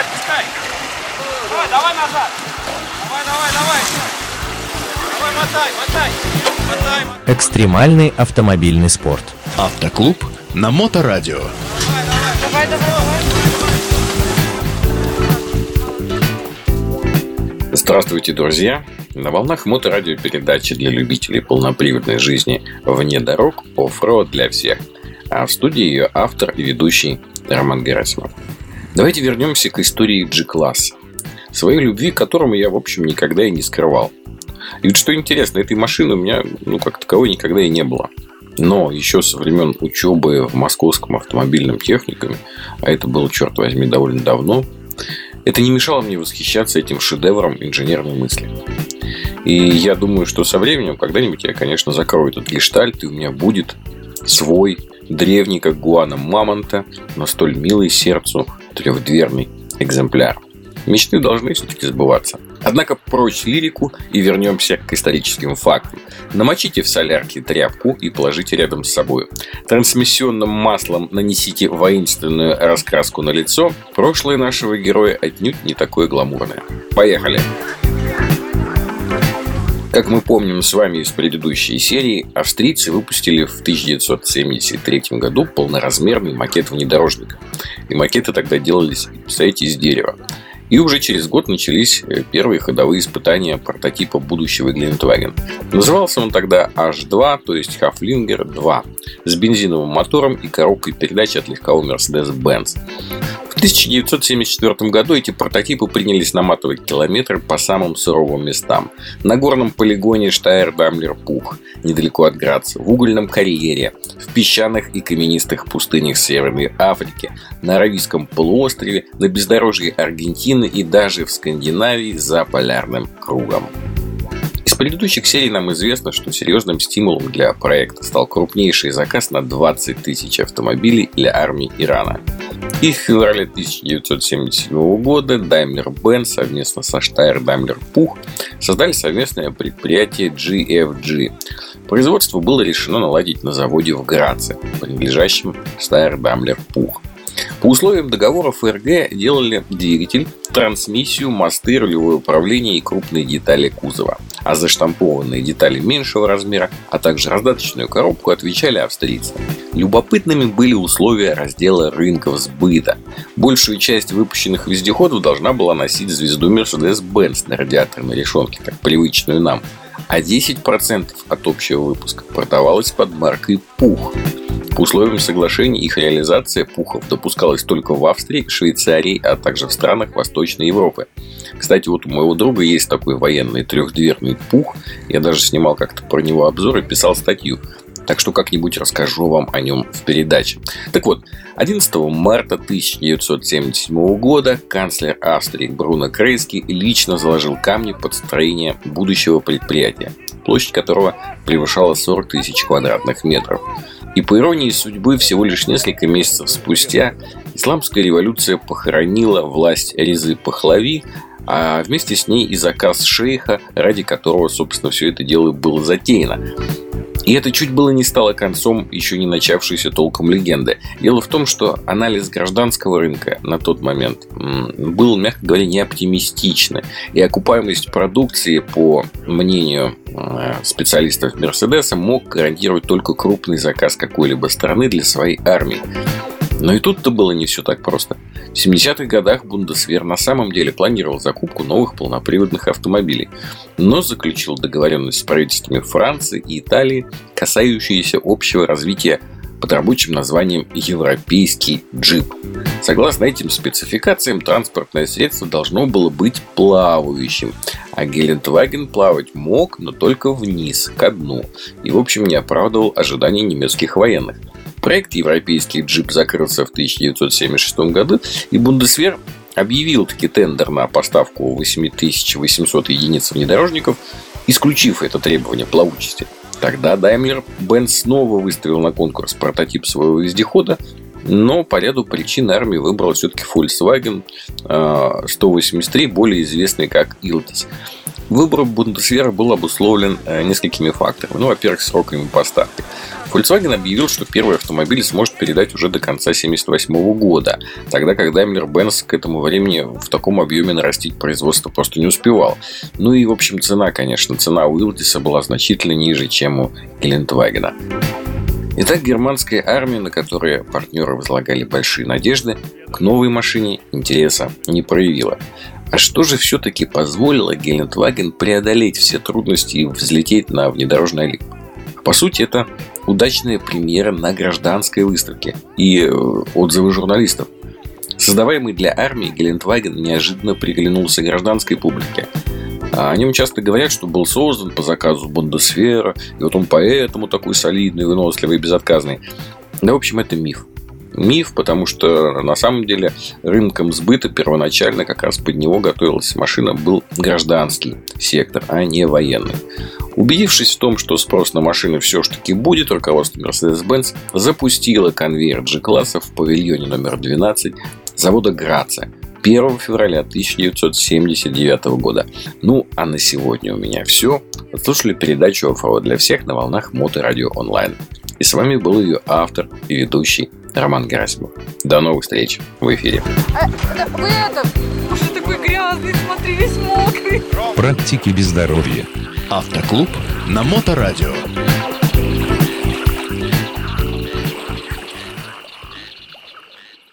Пускай, пускай. Давай, давай назад. Давай, давай, давай. Давай, мотай, мотай. Мотай, мотай. Экстремальный автомобильный спорт. Автоклуб на Моторадио. Давай, давай, давай. Здравствуйте, друзья! На волнах моторадио передачи для любителей полноприводной жизни вне дорог оффроуд для всех. А в студии ее автор и ведущий Роман Герасимов. Давайте вернемся к истории G-класса. Своей любви к которому я, в общем, никогда и не скрывал. И вот что интересно, этой машины у меня, ну, как таковой никогда и не было. Но еще со времен учебы в Московском автомобильном техникуме, а это было, черт возьми, довольно давно, это не мешало мне восхищаться этим шедевром инженерной мысли. И я думаю, что со временем когда-нибудь я, конечно, закрою этот гештальт, и у меня будет свой, древний, как гуана мамонта, но столь милый сердцу трехдверный экземпляр. Мечты должны все-таки сбываться. Однако прочь лирику и вернемся к историческим фактам. Намочите в солярке тряпку и положите рядом с собой. Трансмиссионным маслом нанесите воинственную раскраску на лицо. Прошлое нашего героя отнюдь не такое гламурное. Поехали! Как мы помним с вами из предыдущей серии, австрийцы выпустили в 1973 году полноразмерный макет внедорожника. И макеты тогда делались, представляете, из дерева. И уже через год начались э, первые ходовые испытания прототипа будущего Гелендваген. Назывался он тогда H2, то есть Haflinger 2, с бензиновым мотором и коробкой передач от легкового Mercedes-Benz. В 1974 году эти прототипы принялись наматывать километры по самым суровым местам. На горном полигоне штайр дамлер пух недалеко от Граца, в угольном карьере, в песчаных и каменистых пустынях Северной Африки, на Аравийском полуострове, на бездорожье Аргентины и даже в Скандинавии за полярным кругом. Из предыдущих серий нам известно, что серьезным стимулом для проекта стал крупнейший заказ на 20 тысяч автомобилей для армии Ирана. И в феврале 1977 года Daimler-Benz совместно со Puch создали совместное предприятие GFG. Производство было решено наладить на заводе в Граце, принадлежащем Puch. По условиям договора ФРГ делали двигатель, трансмиссию, мосты, рулевое управление и крупные детали кузова. А за штампованные детали меньшего размера, а также раздаточную коробку отвечали австрийцы. Любопытными были условия раздела рынков сбыта. Большую часть выпущенных вездеходов должна была носить звезду Mercedes-Benz на радиаторной решетке, как привычную нам, а 10% от общего выпуска продавалось под маркой «Пух». По условиям соглашений их реализация пухов допускалась только в Австрии, Швейцарии, а также в странах Восточной Европы. Кстати, вот у моего друга есть такой военный трехдверный пух. Я даже снимал как-то про него обзор и писал статью. Так что как-нибудь расскажу вам о нем в передаче. Так вот, 11 марта 1977 года канцлер Австрии Бруно Крейский лично заложил камни под строение будущего предприятия, площадь которого превышала 40 тысяч квадратных метров. И по иронии судьбы, всего лишь несколько месяцев спустя исламская революция похоронила власть Резы Пахлави, а вместе с ней и заказ шейха, ради которого, собственно, все это дело было затеяно. И это чуть было не стало концом еще не начавшейся толком легенды. Дело в том, что анализ гражданского рынка на тот момент был, мягко говоря, не оптимистичный. И окупаемость продукции, по мнению э, специалистов Мерседеса, мог гарантировать только крупный заказ какой-либо страны для своей армии. Но и тут-то было не все так просто. В 70-х годах Бундесвер на самом деле планировал закупку новых полноприводных автомобилей, но заключил договоренность с правительствами Франции и Италии, касающиеся общего развития под рабочим названием «Европейский джип». Согласно этим спецификациям, транспортное средство должно было быть плавающим, а Гелендваген плавать мог, но только вниз, ко дну, и в общем не оправдывал ожиданий немецких военных. Проект «Европейский джип» закрылся в 1976 году, и Бундесвер объявил таки тендер на поставку 8800 единиц внедорожников, исключив это требование плавучести. Тогда Daimler-Benz снова выставил на конкурс прототип своего вездехода, но по ряду причин армия выбрала все-таки Volkswagen 183, э, более известный как Iltis. Выбор Бундесвера был обусловлен э, несколькими факторами. Ну, во-первых, сроками поставки. Volkswagen объявил, что первый автомобиль сможет передать уже до конца 1978 года, тогда как Daimler-Benz к этому времени в таком объеме нарастить производство просто не успевал. Ну и, в общем, цена, конечно, цена у Илдиса была значительно ниже, чем у Гелендвагена. Итак, германская армия, на которой партнеры возлагали большие надежды, к новой машине интереса не проявила. А что же все-таки позволило Гелендваген преодолеть все трудности и взлететь на внедорожный Олимп? По сути, это удачная премьера на гражданской выставке и э, отзывы журналистов. Создаваемый для армии Гелендваген неожиданно приглянулся гражданской публике. А о нем часто говорят, что был создан по заказу Бундесвера, и вот он поэтому такой солидный, выносливый, безотказный. Да, в общем, это миф миф, потому что на самом деле рынком сбыта первоначально как раз под него готовилась машина был гражданский сектор, а не военный. Убедившись в том, что спрос на машины все-таки будет, руководство Mercedes-Benz запустило конвейер G-класса в павильоне номер 12 завода Граца 1 февраля 1979 года. Ну, а на сегодня у меня все. Слушали передачу «Оффроуд для всех» на волнах Моторадио онлайн. И с вами был ее автор и ведущий Роман Герасимов. До новых встреч в эфире. А, да, вы это, уже такой грязный, смотри, весь мокрый. Практики без здоровья. Автоклуб на Моторадио.